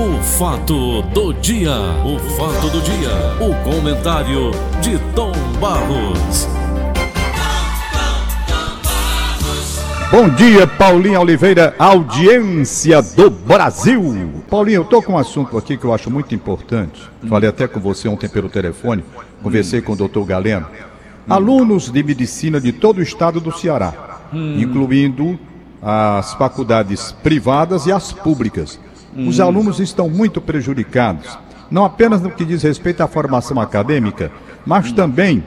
O fato do dia, o fato do dia, o comentário de Tom Barros. Bom dia, Paulinho Oliveira, audiência do Brasil. Paulinho, eu tô com um assunto aqui que eu acho muito importante. Falei até com você ontem pelo telefone, conversei com o doutor Galeno. Alunos de medicina de todo o estado do Ceará, incluindo as faculdades privadas e as públicas. Os alunos estão muito prejudicados, não apenas no que diz respeito à formação acadêmica, mas também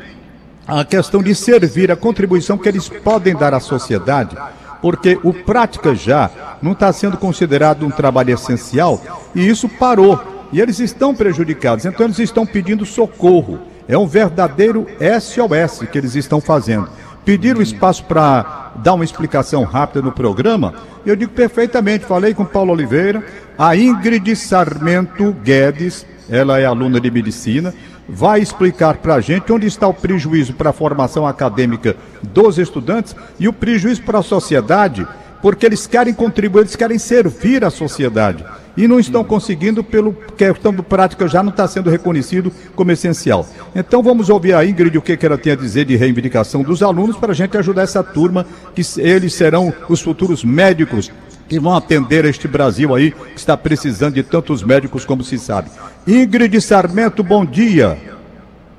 a questão de servir a contribuição que eles podem dar à sociedade, porque o prática já não está sendo considerado um trabalho essencial e isso parou. E eles estão prejudicados, então eles estão pedindo socorro. É um verdadeiro SOS que eles estão fazendo. Pediram espaço para dar uma explicação rápida no programa. Eu digo perfeitamente, falei com Paulo Oliveira, a Ingrid Sarmento Guedes, ela é aluna de medicina, vai explicar para a gente onde está o prejuízo para a formação acadêmica dos estudantes e o prejuízo para a sociedade, porque eles querem contribuir, eles querem servir a sociedade e não estão conseguindo pelo questão do prática já não está sendo reconhecido como essencial. Então vamos ouvir a Ingrid o que, que ela tem a dizer de reivindicação dos alunos para a gente ajudar essa turma, que eles serão os futuros médicos que vão atender este Brasil aí que está precisando de tantos médicos como se sabe. Ingrid Sarmento, bom dia.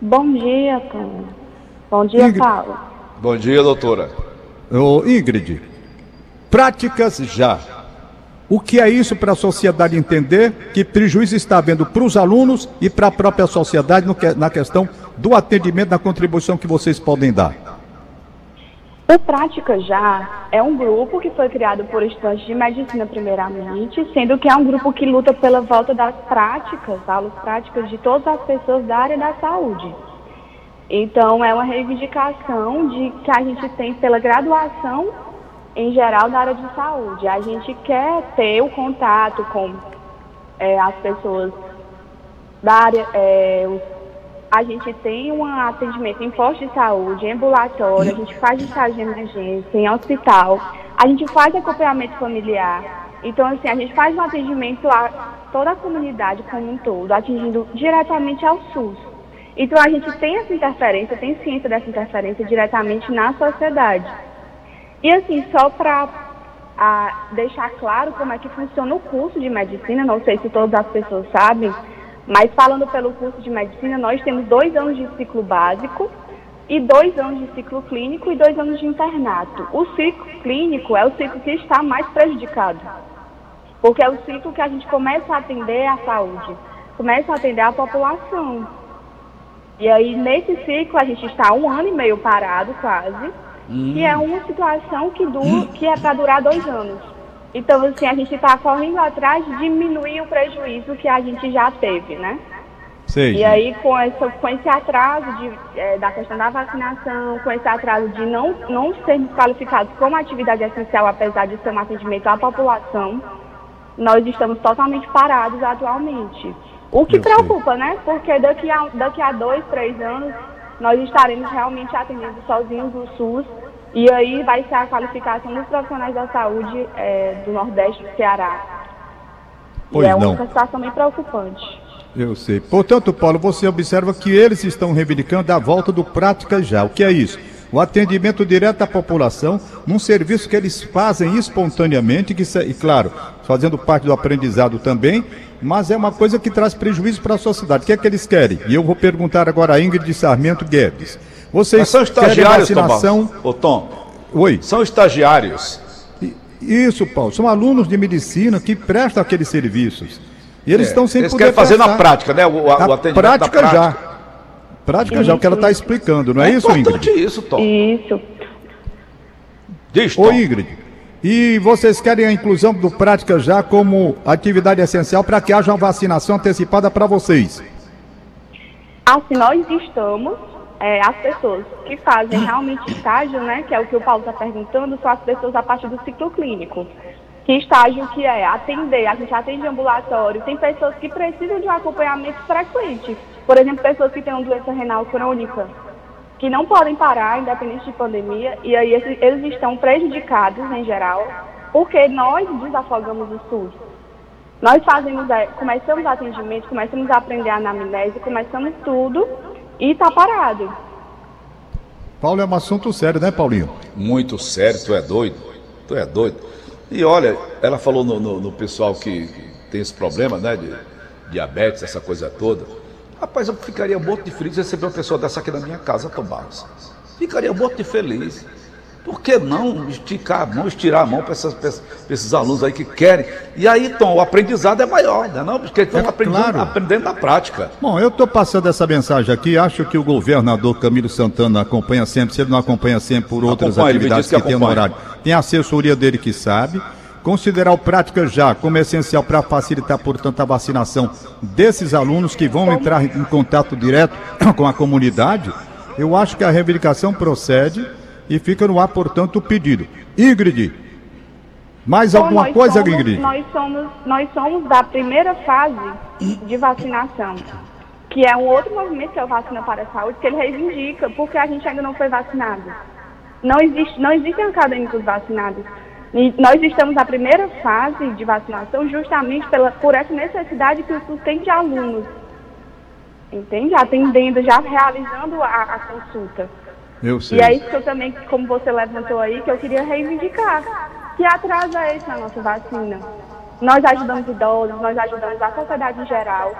Bom dia, Tom. Bom dia, Ingrid. Paulo. Bom dia, doutora. Ô, Ingrid, práticas já. O que é isso para a sociedade entender? Que prejuízo está havendo para os alunos e para a própria sociedade que- na questão do atendimento, da contribuição que vocês podem dar? O Prática Já é um grupo que foi criado por estudantes de medicina primeiramente, sendo que é um grupo que luta pela volta das práticas, aulas práticas de todas as pessoas da área da saúde. Então é uma reivindicação de que a gente tem pela graduação em geral da área de saúde. A gente quer ter o contato com eh, as pessoas da área, os a gente tem um atendimento em posto de saúde, em ambulatório, a gente faz estágio de emergência, em hospital, a gente faz acompanhamento familiar. Então, assim, a gente faz um atendimento a toda a comunidade como um todo, atingindo diretamente ao SUS. Então, a gente tem essa interferência, tem ciência dessa interferência diretamente na sociedade. E, assim, só para deixar claro como é que funciona o curso de medicina, não sei se todas as pessoas sabem, mas falando pelo curso de medicina, nós temos dois anos de ciclo básico e dois anos de ciclo clínico e dois anos de internato. O ciclo clínico é o ciclo que está mais prejudicado, porque é o ciclo que a gente começa a atender a saúde, começa a atender a população. E aí, nesse ciclo, a gente está um ano e meio parado, quase, e é uma situação que, du que é para durar dois anos. Então, assim, a gente está correndo atrás de diminuir o prejuízo que a gente já teve, né? Sei. E aí, com, essa, com esse atraso de, eh, da questão da vacinação, com esse atraso de não, não sermos qualificados como atividade essencial, apesar de ser um atendimento à população, nós estamos totalmente parados atualmente. O que Eu sei. preocupa, né? Porque daqui a, daqui a dois, três anos, nós estaremos realmente atendendo sozinhos o SUS e aí vai ser a qualificação dos profissionais da saúde eh, do Nordeste do Ceará. Pois e é não. uma situação bem preocupante. Eu sei. Portanto, Paulo, você observa que eles estão reivindicando a volta do Prática Já. O que é isso? O atendimento direto à população, num serviço que eles fazem espontaneamente, que, e claro, fazendo parte do aprendizado também, mas é uma coisa que traz prejuízo para a sociedade. O que é que eles querem? E eu vou perguntar agora a Ingrid Sarmento Guedes. Vocês Mas são estagiários, Tom vacinação? Ô, Tom, Oi. são estagiários. Isso, Paulo. São alunos de medicina que prestam aqueles serviços. E eles É, estão sem Eles poder querem fazer na prestar. prática, né? O, o atendimento prática da prática. já. Prática já, o que ela está explicando, não é, isso, importante Ingrid? isso, Tom. Isso. Diz, Tom. Ô, Ingrid. E vocês querem a inclusão do Prática já como atividade essencial para que haja uma vacinação antecipada para vocês? Assim, nós estamos, é, as pessoas que fazem realmente estágio, né, que é o que o Paulo está perguntando, são as pessoas a partir do ciclo clínico. Que estágio que é atender, a gente atende ambulatório, tem pessoas que precisam de um acompanhamento frequente. Por exemplo, pessoas que têm uma doença renal crônica, que não podem parar, independente de pandemia, e aí eles estão prejudicados em geral, porque nós desafogamos o SUS. Nós fazemos, é, começamos atendimento, começamos a aprender a anamnese, começamos tudo e está parado. Paulo, é um assunto sério, né, Paulinho? Muito sério, tu é doido. Tu é doido. E olha, ela falou no, no- no pessoal que tem esse problema, né, de diabetes, essa coisa toda. Rapaz, eu ficaria morto de feliz receber uma pessoa dessa aqui na minha casa, Tom Barros. Ficaria morto de feliz. Por que não esticar a mão, estirar a mão para esses alunos aí que querem? E aí, Tom, o aprendizado é maior, né? Não, porque estão É aprendendo, claro. aprendendo na prática. Bom, eu estou passando essa mensagem aqui. Acho que o governador Camilo Santana acompanha sempre. Se ele não acompanha sempre por outras Acompanha, atividades que que, tem no horário, tem a assessoria dele que sabe. Considerar o prática já como essencial para facilitar, portanto, a vacinação desses alunos que vão entrar em contato direto com a comunidade. Eu acho que a reivindicação procede e fica no ar, portanto, o pedido. Ingrid, mais Então, alguma coisa, somos, Ingrid? Nós somos, nós somos da primeira fase de vacinação, que é um outro movimento que é o Vacina para a Saúde, que ele reivindica, porque a gente ainda não foi vacinado. Não, existe, não existem acadêmicos vacinados. E nós estamos na primeira fase de vacinação justamente pela, por essa necessidade que o SUS tem de alunos. Entende? Atendendo, já realizando a, a consulta. Eu sei. E é isso que eu também, como você levantou aí, que eu queria reivindicar. Que atraso é esse na nossa vacina? Nós ajudamos idosos, nós ajudamos a sociedade em geral.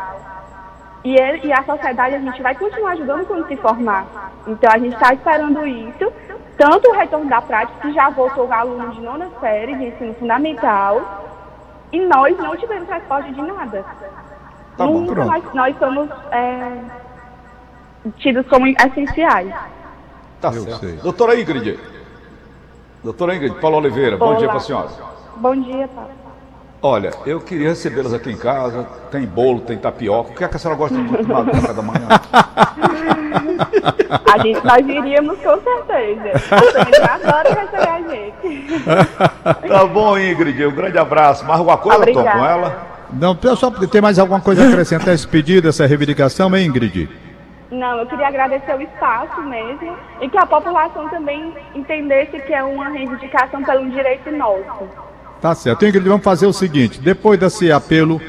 E, ele- e a sociedade a gente vai continuar ajudando quando se formar. Então a gente está esperando isso. Tanto o retorno da prática, que já voltou alunos de nona série de ensino fundamental, e nós não tivemos resposta de nada. Tá bom, Nunca nós, nós somos é, tidos como essenciais. Tá Eu certo. sei. Doutora Ingrid. Doutora Ingrid, Paulo Oliveira, bom Olá. dia para a senhora. Bom dia, Paulo. Olha, eu queria recebê-las aqui em casa. Tem bolo, tem tapioca. O que é que a senhora gosta de tomar no café da manhã? A gente, nós iríamos com certeza. A gente adora receber a gente. Tá bom, Ingrid. Um grande abraço. Mais alguma coisa, Tom, com ela? Não, pessoal, tem mais alguma coisa a acrescentar a esse pedido, essa reivindicação, hein, Ingrid? Não, eu queria agradecer o espaço mesmo e que a população também entendesse que é uma reivindicação pelo direito nosso. Tá certo. Ingrid, vamos fazer o seguinte: depois desse apelo,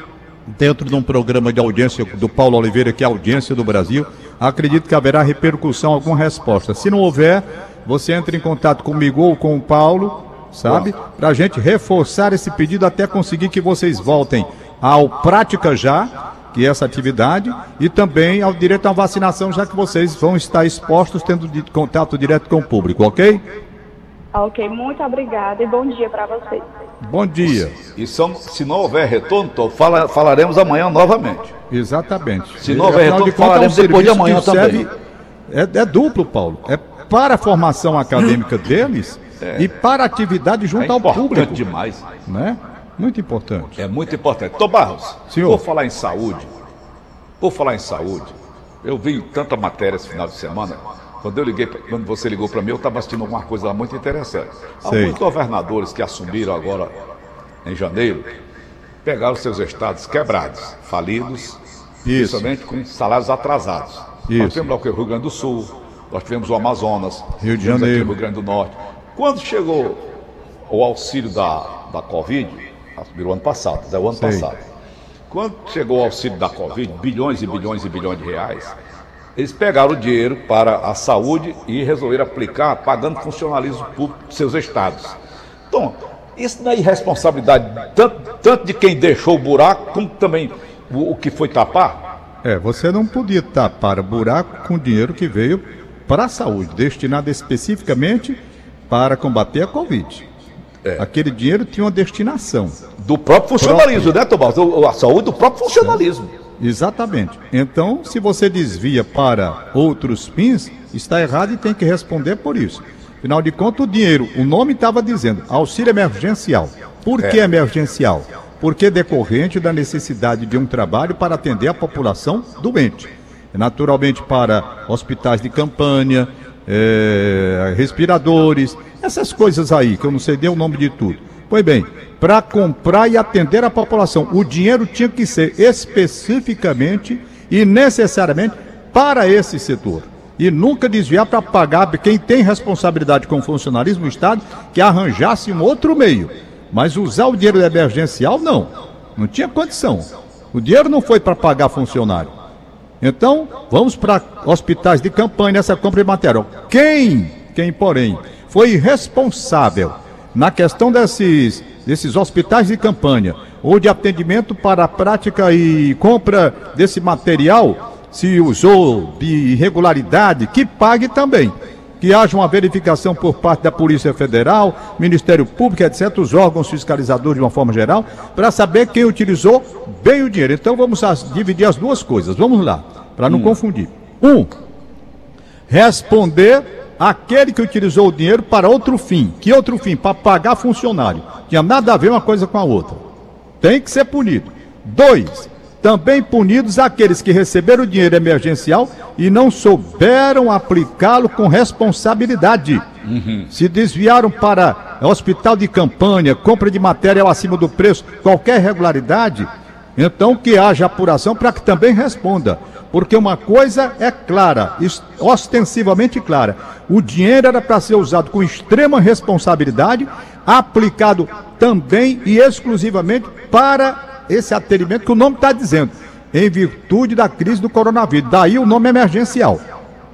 dentro de um programa de audiência do Paulo Oliveira, que é a audiência do Brasil, acredito que haverá repercussão, alguma resposta. Se não houver, você entra em contato comigo ou com o Paulo, sabe? Para a gente reforçar esse pedido até conseguir que vocês voltem ao Prática Já, que é essa atividade, e também ao direito à vacinação, já que vocês vão estar expostos tendo de- contato direto com o público, ok? Ok, muito obrigada e bom dia para vocês. Bom dia. E são- se não houver retorno, Tom, fala- falaremos amanhã novamente. Exatamente. Se não houver retorno, de contas, é um falaremos depois de amanhã serve- É, é duplo, Paulo. É para a formação acadêmica deles e para a atividade É junto ao importante público. demais. Né? Muito importante. É muito importante. Tom Barros, Senhor. por falar em saúde, por falar em saúde, eu vi tanta matéria esse final de semana. Quando eu liguei, quando você ligou para mim, eu estava assistindo alguma coisa lá muito interessante. Sei. Alguns governadores que assumiram agora em janeiro pegaram seus estados quebrados, falidos, Isso. principalmente com salários atrasados. Isso. Nós tivemos lá o Rio Grande do Sul, nós tivemos o Amazonas, Rio de Janeiro. Rio Grande do Norte. Quando chegou o auxílio da, da Covid, assumiram o ano passado, é o ano Sei. passado. Quando chegou o auxílio da Covid, bilhões e bilhões e bilhões de reais, eles pegaram o dinheiro para a saúde e resolveram aplicar pagando funcionalismo público dos seus estados. Então, isso não é irresponsabilidade tanto, tanto de quem deixou o buraco, como também o, o que foi tapar? É, você não podia tapar o buraco com dinheiro que veio para a saúde, destinado especificamente para combater a Covid. É. Aquele dinheiro tinha uma destinação. Do próprio funcionalismo, né, Tomás? A saúde do próprio funcionalismo. Exatamente. Então, se você desvia para outros fins, está errado e tem que responder por isso. Afinal de contas, o dinheiro, o nome estava dizendo auxílio emergencial. Por que emergencial? Porque decorrente da necessidade de um trabalho para atender a população doente. Naturalmente para hospitais de campanha, eh, respiradores, essas coisas aí, que eu não sei nem o nome de tudo. Pois bem, para comprar e atender a população, o dinheiro tinha que ser especificamente e necessariamente para esse setor. E nunca desviar para pagar quem tem responsabilidade com o funcionalismo, o Estado, que arranjasse um outro meio. Mas usar o dinheiro emergencial, não. Não tinha condição. O dinheiro não foi para pagar funcionário. Então, vamos para hospitais de campanha nessa compra de material. Quem, quem, porém, foi responsável na questão desses, desses hospitais de campanha ou de atendimento para a prática e compra desse material, se usou de irregularidade, que pague também. Que haja uma verificação por parte da Polícia Federal, Ministério Público, etc., os órgãos fiscalizadores de uma forma geral, para saber quem utilizou bem o dinheiro. Então vamos dividir as duas coisas. Vamos lá, para não hum. confundir. Um, responder aquele que utilizou o dinheiro para outro fim. Que outro fim? Para pagar funcionário. Tinha nada a ver uma coisa com a outra. Tem que ser punido. Dois, também punidos aqueles que receberam o dinheiro emergencial e não souberam aplicá-lo com responsabilidade. Uhum. Se desviaram para hospital de campanha, compra de material acima do preço, qualquer irregularidade, então que haja apuração para que também responda. Porque uma coisa é clara, ostensivamente clara: o dinheiro era para ser usado com extrema responsabilidade, aplicado também e exclusivamente para esse atendimento que o nome está dizendo, em virtude da crise do coronavírus. Daí o nome emergencial.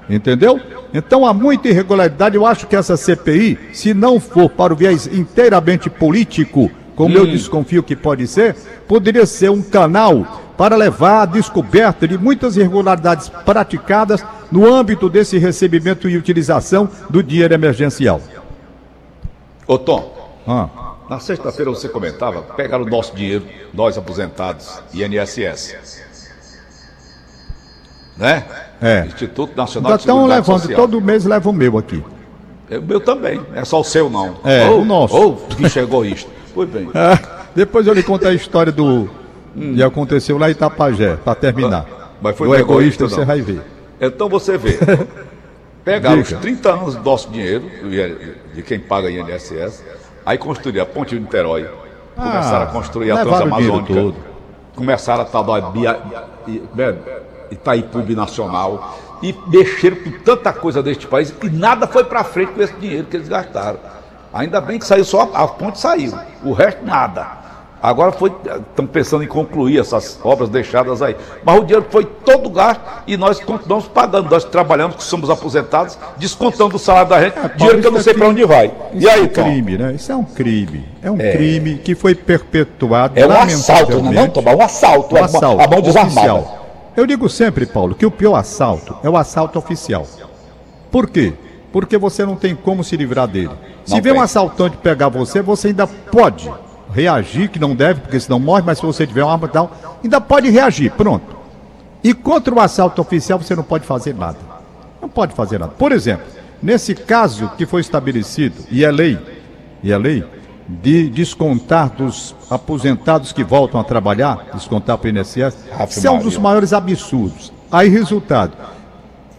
Entendeu? Então há muita irregularidade. Eu acho que essa CPI, se não for para o viés inteiramente político, como hum. eu desconfio que pode ser, poderia ser um canal para levar à descoberta de muitas irregularidades praticadas no âmbito desse recebimento e utilização do dinheiro emergencial. Ô Tom, ah. na sexta-feira você comentava, pegaram o nosso dinheiro, nós aposentados, INSS. Né? É. Instituto Nacional de Seguridade levando, Social. todo mês leva o meu aqui. É, o meu também, é só o seu não. É, o nosso. Ou que chegou isto. Pois bem. É, depois eu lhe conto a história do hum. que aconteceu lá em Itapajé, para terminar. Mas foi do egoísta, você vai ver. Então você vê. Pegaram os 30 anos do nosso dinheiro, de quem paga INSS, aí construíram a ponte de Niterói. Ah, começaram a construir a Transamazônica. Começaram a tal da Itaipu Nacional. E mexeram com tanta coisa deste país e nada foi para frente com esse dinheiro que eles gastaram. Ainda bem que saiu só a ponte saiu, o resto nada. Agora foi, estão pensando em concluir essas obras deixadas aí. Mas o dinheiro foi todo gasto e nós continuamos pagando. Nós trabalhamos, que somos aposentados, descontando o salário da gente, é, dinheiro que eu não sei para onde vai. e aí, é um crime, né? Isso é um crime. É um é. crime que foi perpetuado. É um assalto, não, é não, Tomar um assalto, um assalto, a mão desarmada. Oficial. Eu digo sempre, Paulo, que o pior assalto é o assalto oficial. Por quê? Porque você não tem como se livrar dele. Se não vê um assaltante pegar você, você ainda pode reagir, que não deve, porque senão morre, mas se você tiver uma arma e tal, ainda pode reagir, pronto. E contra o assalto oficial você não pode fazer nada. Não pode fazer nada. Por exemplo, nesse caso que foi estabelecido, e é lei, e é lei, de descontar dos aposentados que voltam a trabalhar, descontar para o INSS, isso é um dos maiores absurdos. Aí, resultado,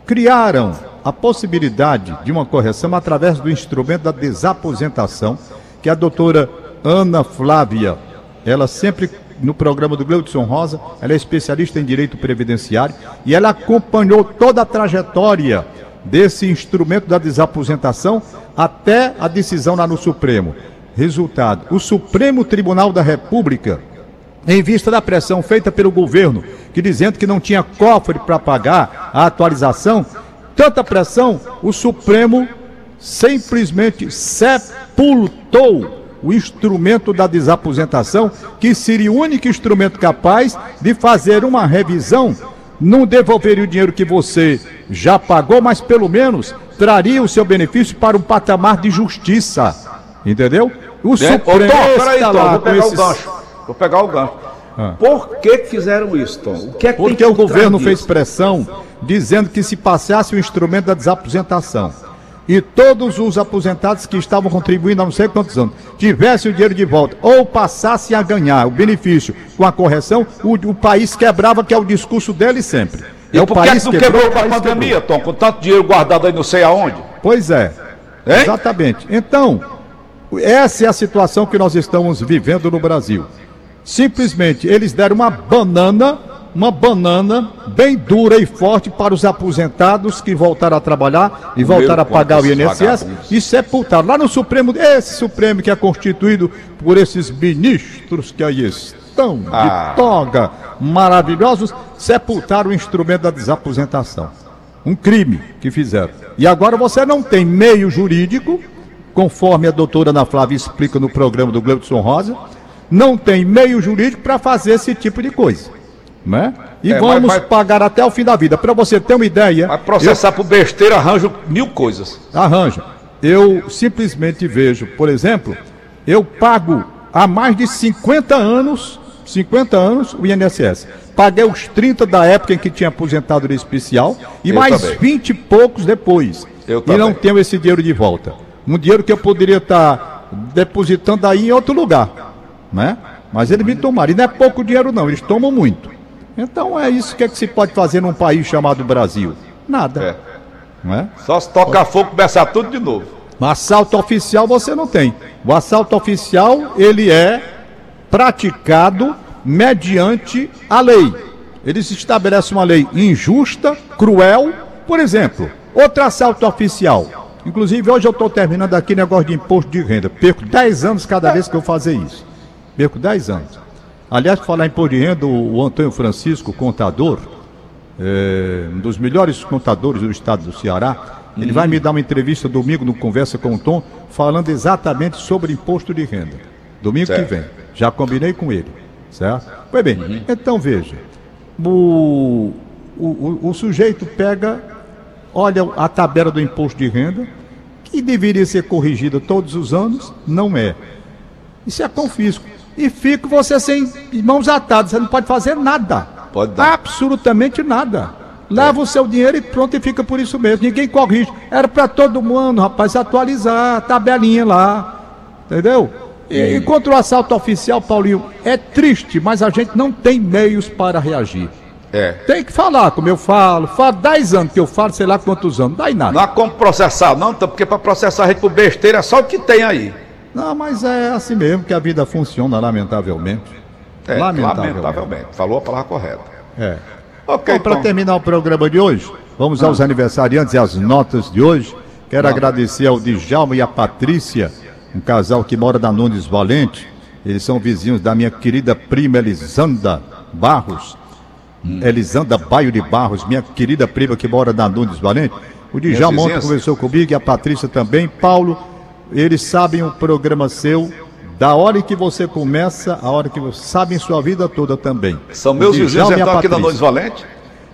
criaram a possibilidade de uma correção através do instrumento da desaposentação, que a doutora Ana Flávia. Ela sempre no programa do Gleudson Rosa, ela é especialista em direito previdenciário e ela acompanhou toda a trajetória desse instrumento da desaposentação até a decisão lá no Supremo. Resultado: o Supremo Tribunal da República, em vista da pressão feita pelo governo, que dizendo que não tinha cofre para pagar a atualização, tanta pressão, o Supremo simplesmente sepultou o instrumento da desaposentação, que seria o único instrumento capaz de fazer uma revisão, não devolveria o dinheiro que você já pagou, mas pelo menos traria o seu benefício para um patamar de justiça. Entendeu? O é, Supremo. Tom, peraí, Tom, vou pegar esses... o gancho. Vou pegar o gancho. Ah. Por que fizeram isso, Tom? O que é que Porque o governo fez pressão dizendo que se passasse o instrumento da desaposentação e todos os aposentados que estavam contribuindo há não sei quantos anos tivessem o dinheiro de volta ou passassem a ganhar o benefício com a correção, o, o país quebrava, que é o discurso dele sempre. E é o país que não quebrou, quebrou com a pandemia, quebrou. Tom, com tanto dinheiro guardado aí não sei aonde? Pois é. Hein? Exatamente. Então, essa é a situação que nós estamos vivendo no Brasil. Simplesmente eles deram uma banana uma banana bem dura e forte para os aposentados que voltaram a trabalhar e voltaram a pagar o INSS e sepultaram. Lá no Supremo, esse Supremo que é constituído por esses ministros que aí estão Ah. de toga, maravilhosos, sepultaram o instrumento da desaposentação. Um crime que fizeram. E agora você não tem meio jurídico, conforme a doutora Ana Flávia explica no programa do Gleudson Rosa, não tem meio jurídico para fazer esse tipo de coisa. Né? E É, mas vamos vai- pagar até o fim da vida. Para você ter uma ideia, Vai processar por besteira, arranjo mil coisas. Arranja. Eu simplesmente vejo, por exemplo, eu pago há mais de 50 anos, 50 anos o INSS. Paguei os 30 da época em que tinha aposentadoria especial e Eu mais também. 20 e poucos depois. Eu e também. não tenho esse dinheiro de volta. Um dinheiro que eu poderia estar depositando aí em outro lugar, né? Mas eles me tomaram. E não é pouco dinheiro não, eles tomam muito. Então é isso que, é que se pode fazer num país chamado Brasil. Nada. É. Não é? Só se tocar fogo, começar tudo de novo. Mas assalto oficial você não tem. O assalto oficial, ele é praticado mediante a lei. Eles estabelecem uma lei injusta, cruel. Por exemplo, outro assalto oficial. Inclusive, hoje eu estou terminando aqui negócio de imposto de renda. Perco 10 anos cada vez que eu fazer isso. Perco 10 anos. Aliás, falar em imposto de renda, o, Antônio Francisco, contador, é, um dos melhores contadores do estado do Ceará, ele vai me dar uma entrevista domingo no Conversa com o Tom, falando exatamente sobre imposto de renda. Domingo Certo. que vem. Já combinei com ele. Certo? Pois bem, então veja. O, o, o, o sujeito pega, olha a tabela do imposto de renda, que deveria ser corrigida todos os anos, não é. Isso é confisco. E fica você sem mãos atadas, você não pode fazer nada. Pode dar. Absolutamente nada. Leva o seu dinheiro e pronto, e fica por isso mesmo. Ninguém corrige. Era para todo mundo, rapaz, atualizar a tabelinha lá. Entendeu? E, enquanto o assalto oficial, Paulinho, é triste, mas a gente não tem meios para reagir. É. Tem que falar, como eu falo. Faz 10 anos que eu falo, sei lá quantos anos. Dá em nada. Não há como processar, não, então, porque para processar a gente por besteira é só o que tem aí. Não, mas é assim mesmo que a vida funciona, lamentavelmente. É, Lamentavelmente. lamentavelmente. Falou a palavra correta. É. Ok, Bom, para então. terminar o programa de hoje, vamos aos aniversariantes e às notas de hoje. Quero agradecer ao Djalma e à Patrícia, um casal que mora na Nunes Valente. Eles são vizinhos da minha querida prima Elisanda Barros. Elisanda Baio de Barros, minha querida prima que mora na Nunes Valente. O Djalma ontem conversou comigo e a Patrícia também. Paulo, eles sabem o programa seu, da hora que você começa, a hora que você sabem sua vida toda também. São meus vizinhos Djalma e a então aqui da Patrícia. Nunes Valente?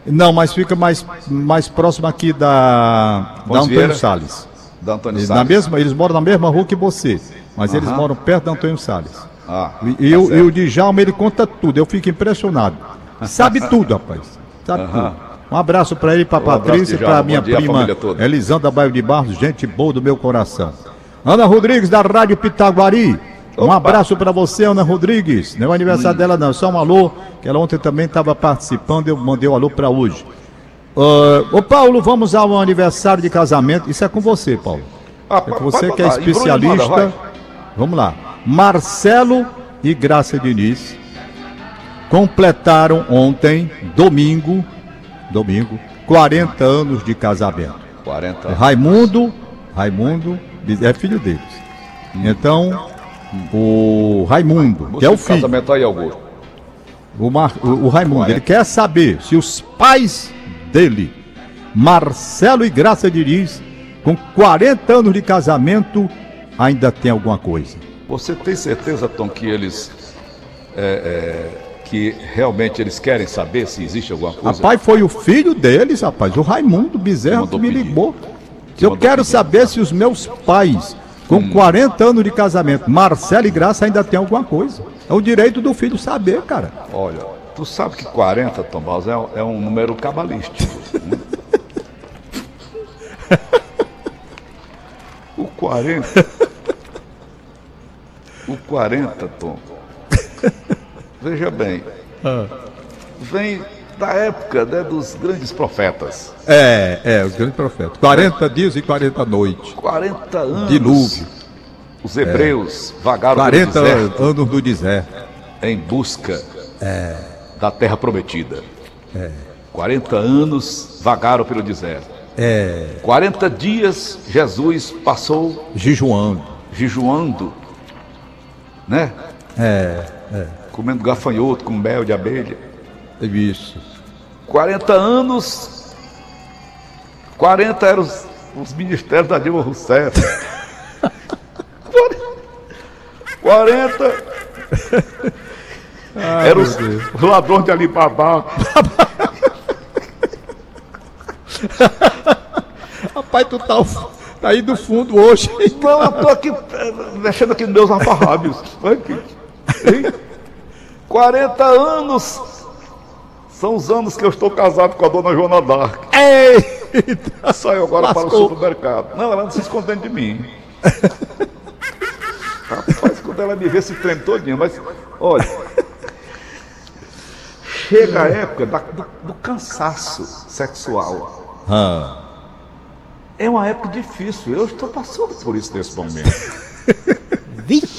Não, mas fica mais, mais próximo aqui da, da Antônio Vieira? Salles. Da Antônio Salles. na mesma, eles moram na mesma rua que você, mas eles moram perto da Antônio Salles. Ah, E, tá o- certo. e o Djalma, ele conta tudo, eu fico impressionado. Sabe tudo, rapaz. Sabe Aham. tudo. Um abraço para ele, para Um Patrícia e para minha dia, prima. Elisanda Baio de Barros, gente boa do meu coração. Ana Rodrigues, da Rádio Pitaguari. Um Opa. abraço para você, Ana Rodrigues. Não é o aniversário dela, não, só um alô, que ela ontem também estava participando, eu mandei o alô para hoje. Ah, ô Paulo, vamos ao aniversário de casamento. Isso é com você, Paulo. Ah, É com você que é manda, especialista. Vamos lá. Marcelo e Graça Diniz completaram ontem, domingo, domingo, 40 anos de casamento. 40 O Raimundo, Raimundo é filho deles. Então, o Raimundo, que é o filho, Casamento aí, Augusto. o, Mar- o- o Raimundo, ele quer saber se os pais dele, Marcelo e Graça Diniz, com 40 anos de casamento, ainda tem alguma coisa. Você tem certeza, Tom, que eles. é, é, que realmente eles querem saber se existe alguma coisa? Rapaz, foi o filho deles, rapaz, o Raimundo Bezerra que me pedir. ligou. Que Eu quero saber se os meus pais, com 40 anos de casamento, Marcelo e Graça ainda tem alguma coisa. É o direito do filho saber, cara. Olha, tu sabe que 40, Tom é, um- é um número cabalístico. né? o 40. O 40, Tom. Veja bem. Vem da época né, dos grandes profetas. É, é, o grande profeta. 40 dias e 40 noites. 40 anos. Dilúvio. Os hebreus vagaram 40 pelo deserto anos do deserto. em busca da terra prometida. 40 anos vagaram pelo deserto. É, 40 dias Jesus passou jejuando. jejuando, né? É, comendo gafanhoto com mel de abelha. Isso. 40 anos, 40 eram os, os ministérios da Dilma Rousseff. 40 eram os, os ladrões de Alibaba. Rapaz, tu tá, tá aí do fundo hoje. Não, eu tô aqui eh, mexendo aqui nos meus. Hein? 40 anos são os anos que eu estou casado com a dona Joana Dark. Eita! Saiu agora para o Lascou. supermercado. Não, ela não se escondendo de mim. Rapaz, quando ela me vê, se treme todinha. Mas, olha. Chega a época da- do, do cansaço sexual. Ah, É uma época difícil. Eu estou passando por isso nesse momento.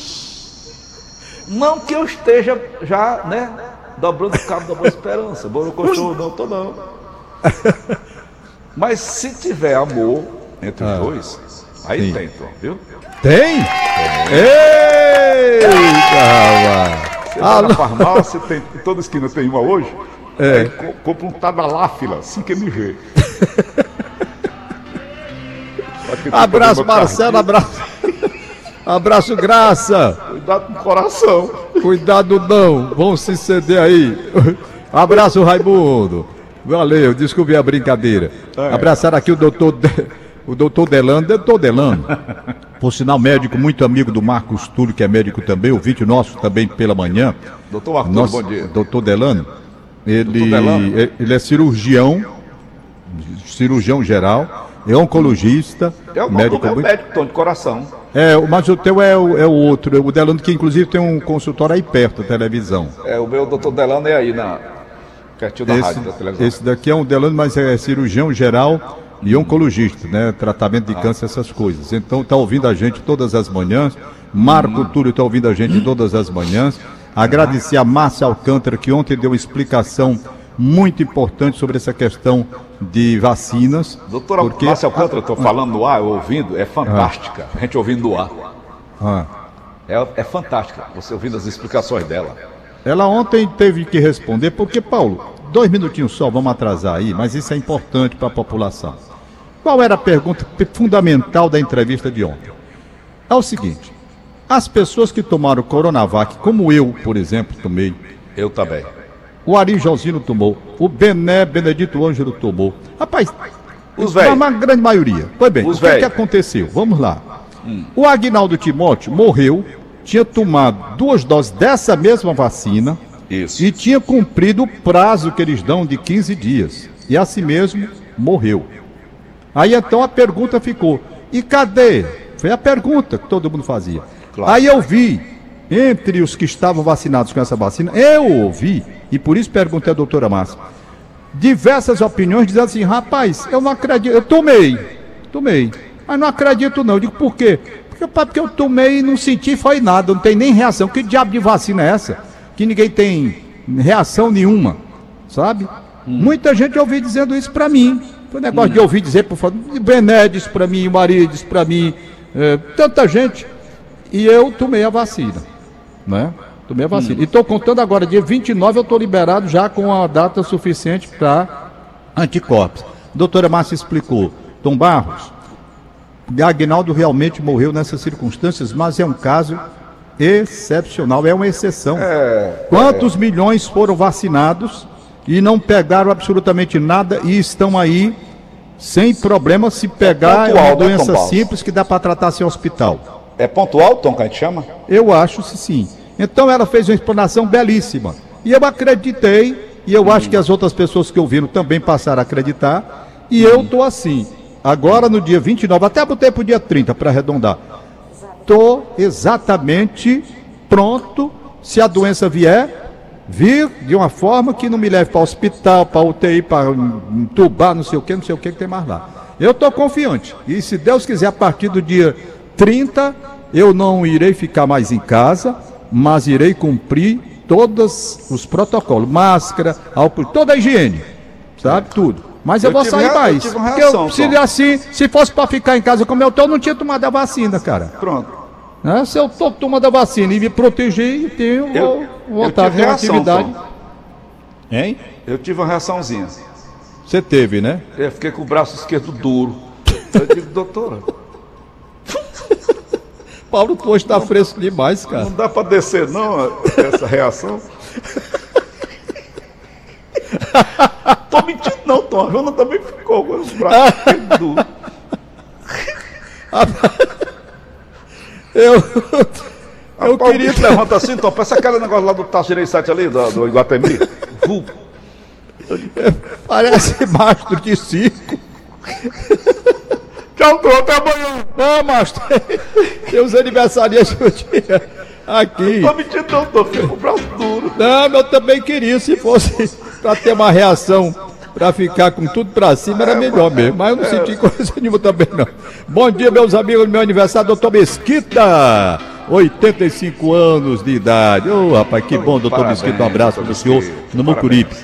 Não que eu esteja já, né, dobrando o cabo da boa esperança. Boa cochou, não tô não. Mas se tiver amor entre os dois, aí Sim. tem, Tom, viu? tem? Eita, rapaz! Você vai na farmácia, tem, em toda esquina tem uma hoje, É. aí co- compra um Tadaláfila, 5mg. Pra quem tem Abraço, Marcelo, abraço. Abraço, Graça. Cuidado com o coração. Cuidado não, vão se ceder aí. Abraço, Raimundo. Valeu, desculpe a brincadeira. É. Abraçar aqui o doutor, De- o doutor Delano. Doutor Delano, por sinal médico, muito amigo do Marcos Túlio, que é médico também, ouvinte nosso também pela manhã. Doutor Arthur, Nosso bom dia. doutor Delano, ele, Doutor Delano. é- ele é cirurgião, cirurgião geral, é oncologista, É o médico meu muito... médico, Tom, de coração. É, mas o teu é o, é o outro, é o Delano, que inclusive tem um consultório aí perto da televisão. É, o meu doutor Delano é aí, na, pertinho da Esse, rádio, da televisão. esse daqui é um Delano, mas é cirurgião geral e oncologista, né? Tratamento Ah. de câncer, essas coisas. Então tá ouvindo a gente todas as manhãs. Marco Túlio tá ouvindo a gente todas as manhãs. Agradecer a Márcia Alcântara, que ontem deu uma explicação muito importante sobre essa questão de vacinas. Doutora porque- Márcia Alcântara, estou falando no ar, ouvindo, é fantástica. A gente ouvindo no ar. Ah. É, é fantástica, você ouvindo as explicações dela. Ela ontem teve que responder, porque, Paulo, dois minutinhos só, vamos atrasar aí, mas isso é importante para a população. Qual era a pergunta fundamental da entrevista de ontem? É o seguinte: as pessoas que tomaram Coronavac, como eu, por exemplo, tomei, Eu também. O Ari Josino tomou, o Bené Benedito Ângelo tomou. Rapaz, Os velhos. uma grande maioria. Pois bem, Os o que, que velhos. aconteceu? Vamos lá. O Agnaldo Timóteo morreu, tinha tomado duas doses dessa mesma vacina Isso. e tinha cumprido o prazo que eles dão de 15 dias. E assim mesmo morreu. Aí então a pergunta ficou: e cadê? Foi a pergunta que todo mundo fazia. Claro. Aí eu vi, entre os que estavam vacinados com essa vacina, eu ouvi, e por isso perguntei à doutora Márcia, diversas opiniões dizendo assim: rapaz, eu não acredito, eu tomei, tomei, mas não acredito não. Eu digo, por quê? Porque, porque eu tomei e não senti foi nada, não tem nem reação. Que diabo de vacina é essa? Que ninguém tem reação nenhuma, sabe? Muita gente ouviu dizendo isso pra mim. Foi um negócio de ouvir dizer, por favor, Bené disse pra mim, Maria disse pra mim, eh, tanta gente. E eu tomei a vacina, né? Tomei a vacina. E estou contando agora, dia 29 eu estou liberado já com a data suficiente para anticorpos. Doutora Márcia explicou. Tom Barros, Agnaldo realmente morreu nessas circunstâncias, mas é um caso excepcional, é uma exceção. Quantos milhões foram vacinados e não pegaram absolutamente nada e estão aí sem problema se pegar é, pontual, uma né, doença Barros? simples que dá para tratar sem hospital? É pontual, Tom, que a gente chama? Eu acho que sim. Então ela fez uma explanação belíssima. E eu acreditei, e eu acho que as outras pessoas que ouviram também passaram a acreditar. E eu tô assim. Agora no dia 29, até botei pro dia 30 para arredondar. Tô exatamente pronto se a doença vier, vir de uma forma que não me leve para hospital, para UTI, para entubar, não sei o que, não sei o que que tem mais lá. Eu tô confiante. E se Deus quiser, a partir do dia 30, eu não irei ficar mais em casa, mas irei cumprir todos os protocolos, máscara, álcool, toda a higiene, sabe? Tudo. Mas eu, Eu vou sair rea- eu mais. Porque reação, eu, se assim, se fosse para ficar em casa como eu tô, eu não tinha tomado a vacina, cara. Pronto. Né? Se eu estou tomando a vacina e me proteger, eu tenho Eu- voltar eu tive reação, atividade. Tom. Hein? Eu tive uma reaçãozinha. Você teve, né? Eu fiquei com o braço esquerdo duro. Eu digo, doutora, Paulo, tu hoje tá fresco demais, cara. não dá pra descer não essa reação. Tô mentindo não, Tom. A Jona também ficou com os braços duros. Eu. Eu Rapaz, o queria. levanta assim, Tom. Parece aquele negócio lá do Tasso 7 ali, do, do Iguatemi. Vulgo. Parece mastro de circo. Tchau, Tom. Até amanhã. Não, mastro. Tem os aniversariantes do dia aqui. Tô mentindo não. Fiquei com o braço duro. Não, eu também queria, se fosse pra ter uma reação, pra ficar com tudo pra cima, era melhor mesmo. Mas eu não senti coisa nenhuma também, não. Bom dia, meus amigos, meu aniversário, doutor Mesquita. 85 anos de idade. Ô, rapaz, que bom, doutor Mesquita. Um abraço doutor pro senhor no Mucuripe.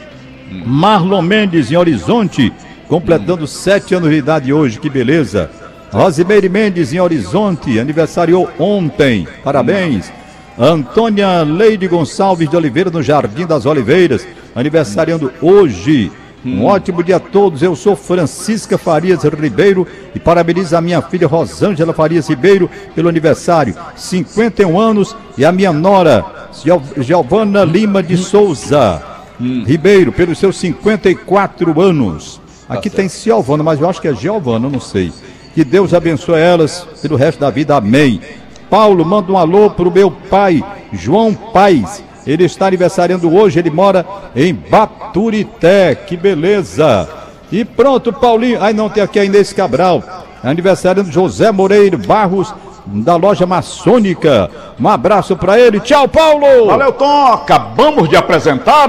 Marlon Mendes, em Horizonte, completando sete anos de idade hoje, que beleza. Rosimeire Mendes, em Horizonte, aniversariou ontem, parabéns. Antônia Leide Gonçalves de Oliveira, no Jardim das Oliveiras, aniversariando hoje. Um ótimo dia a todos. Eu sou Francisca Farias Ribeiro e parabenizo a minha filha Rosângela Farias Ribeiro pelo aniversário, 51 anos, e a minha nora, Gio- Giovana Lima de Souza. Ribeiro, pelos seus 54 anos. Aqui tem Giovana, mas eu acho que é Giovana, eu não sei. Que Deus abençoe elas pelo resto da vida. Amém. Paulo, manda um alô pro meu pai, João Paz. Ele está aniversariando hoje, ele mora em Baturité. Que beleza. E pronto, Paulinho. Ai, não, tem aqui a Inês Cabral. Aniversariando José Moreiro Barros, da loja maçônica. Um abraço para ele. Tchau, Paulo. Valeu, Tom. Acabamos de apresentar.